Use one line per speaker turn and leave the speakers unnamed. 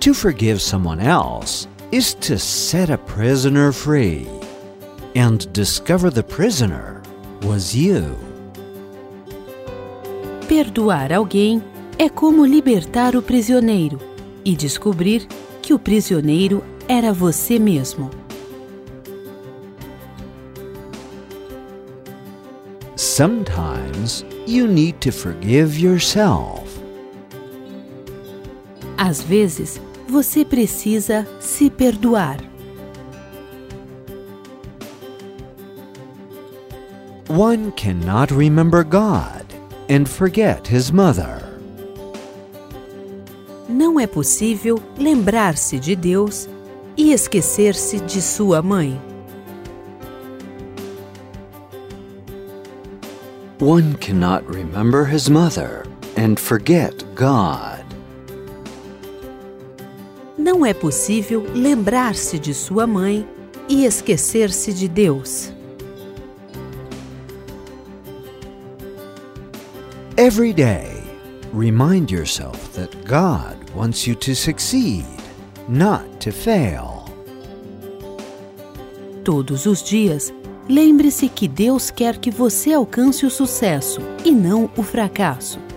To forgive someone else is to set a prisoner free. And discover the prisoner was you.
Perdoar alguém é como libertar o prisioneiro e descobrir que o prisioneiro era você mesmo.
Sometimes you need to forgive yourself.
Às vezes, você precisa se perdoar.
One cannot remember God and forget his mother.
Não é possível lembrar-se de Deus e esquecer-se de sua mãe.
One cannot remember his mother and forget God.
Não é possível lembrar-se de sua mãe e esquecer-se de Deus.
Every day, remind yourself that God wants you to succeed, not to fail.
Todos os dias, lembre-se que Deus quer que você alcance o sucesso e não o fracasso.